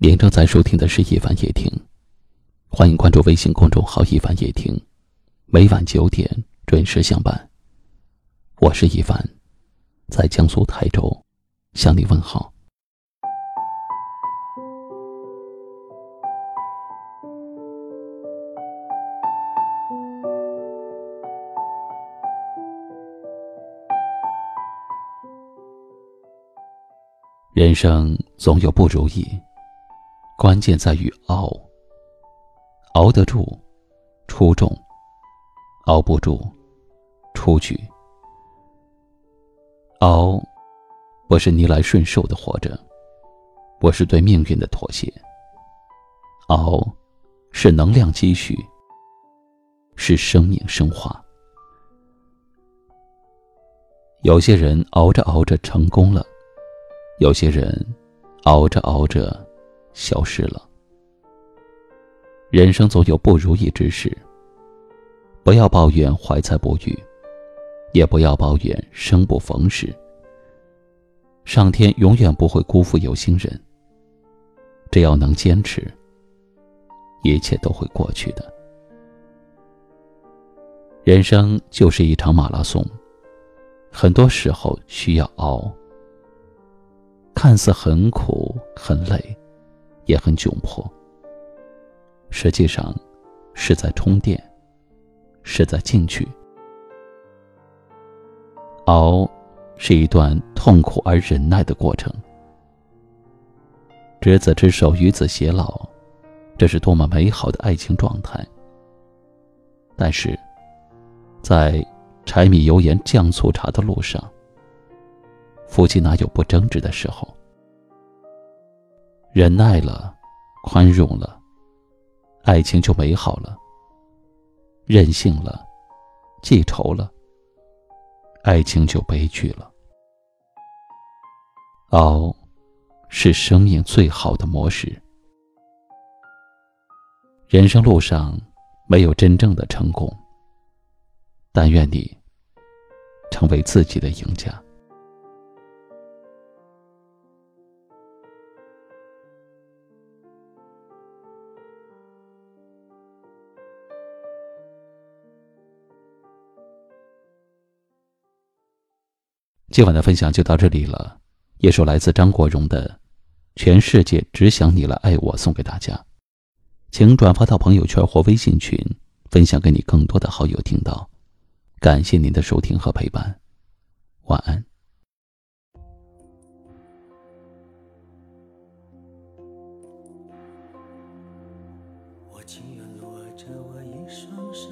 您正在收听的是《一凡夜听》，欢迎关注微信公众号“一凡夜听”，每晚九点准时相伴。我是一凡，在江苏台州向你问好。人生总有不如意，关键在于熬。熬得住，出众；熬不住，出局。熬，不是逆来顺受的活着，不是对命运的妥协。熬，是能量积蓄，是生命升华。有些人熬着熬着成功了。有些人，熬着熬着，消失了。人生总有不如意之事。不要抱怨怀才不遇，也不要抱怨生不逢时。上天永远不会辜负有心人。只要能坚持，一切都会过去的。人生就是一场马拉松，很多时候需要熬。看似很苦很累，也很窘迫。实际上，是在充电，是在进取。熬，是一段痛苦而忍耐的过程。执子之手，与子偕老，这是多么美好的爱情状态。但是，在柴米油盐酱醋茶的路上。夫妻哪有不争执的时候？忍耐了，宽容了，爱情就美好了；任性了，记仇了，爱情就悲剧了。熬，是生命最好的模式。人生路上没有真正的成功，但愿你成为自己的赢家。今晚的分享就到这里了，一首来自张国荣的《全世界只想你来爱我》送给大家，请转发到朋友圈或微信群，分享给你更多的好友听到。感谢您的收听和陪伴，晚安。我情愿握着我一双手，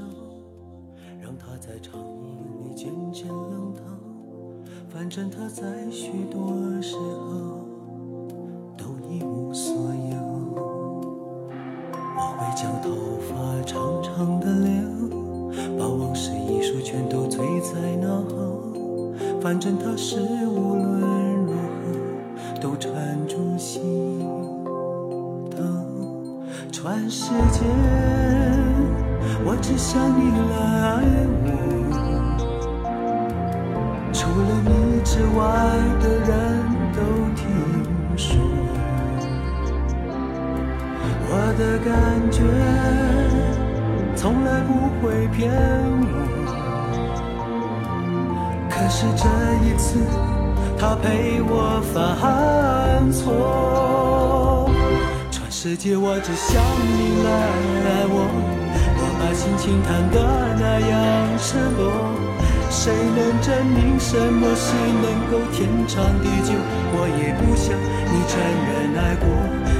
让它在长夜里渐渐冷透。反正他在许多时候都一无所有，我会将头发长长的留，把往事一束全都堆在脑后。反正他是无论如何都缠住心头。全世界，我只想你来爱我。会骗我。可是这一次，他陪我犯错。全世界我只想你来爱我，我把心情弹得那样赤裸。谁能证明什么是能够天长地久？我也不想你承认爱过，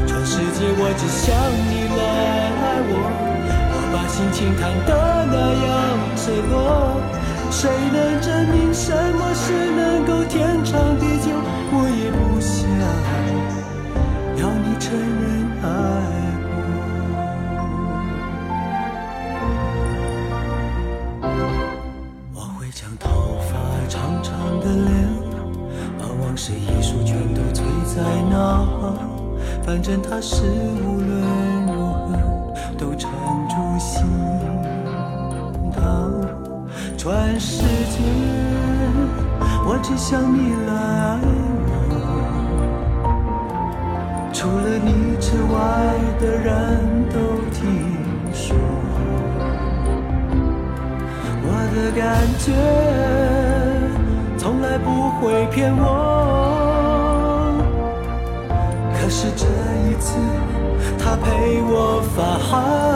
全世界我只想你来爱我。我把心情弹得那样赤裸，谁能证明什么是能够天长地久？我也不想要你承认爱。过。我会将头发长长的留，把往事一束全都醉在脑后，反正他是无论如何都缠住心。全世界，我只想你来爱我。除了你之外的人都听说，我的感觉从来不会骗我。可是这一次，他陪我发汗。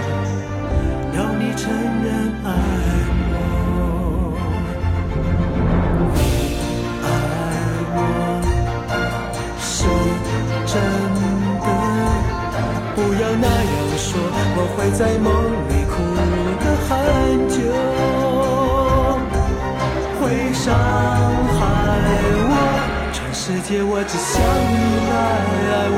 承认爱。我会在梦里哭得很久，会伤害我。全世界我只想你来爱我。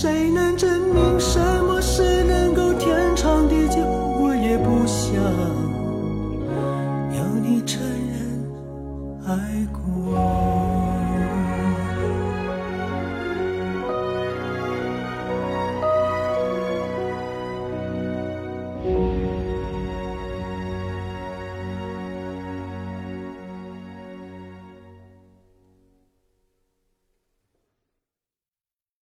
谁能证明什？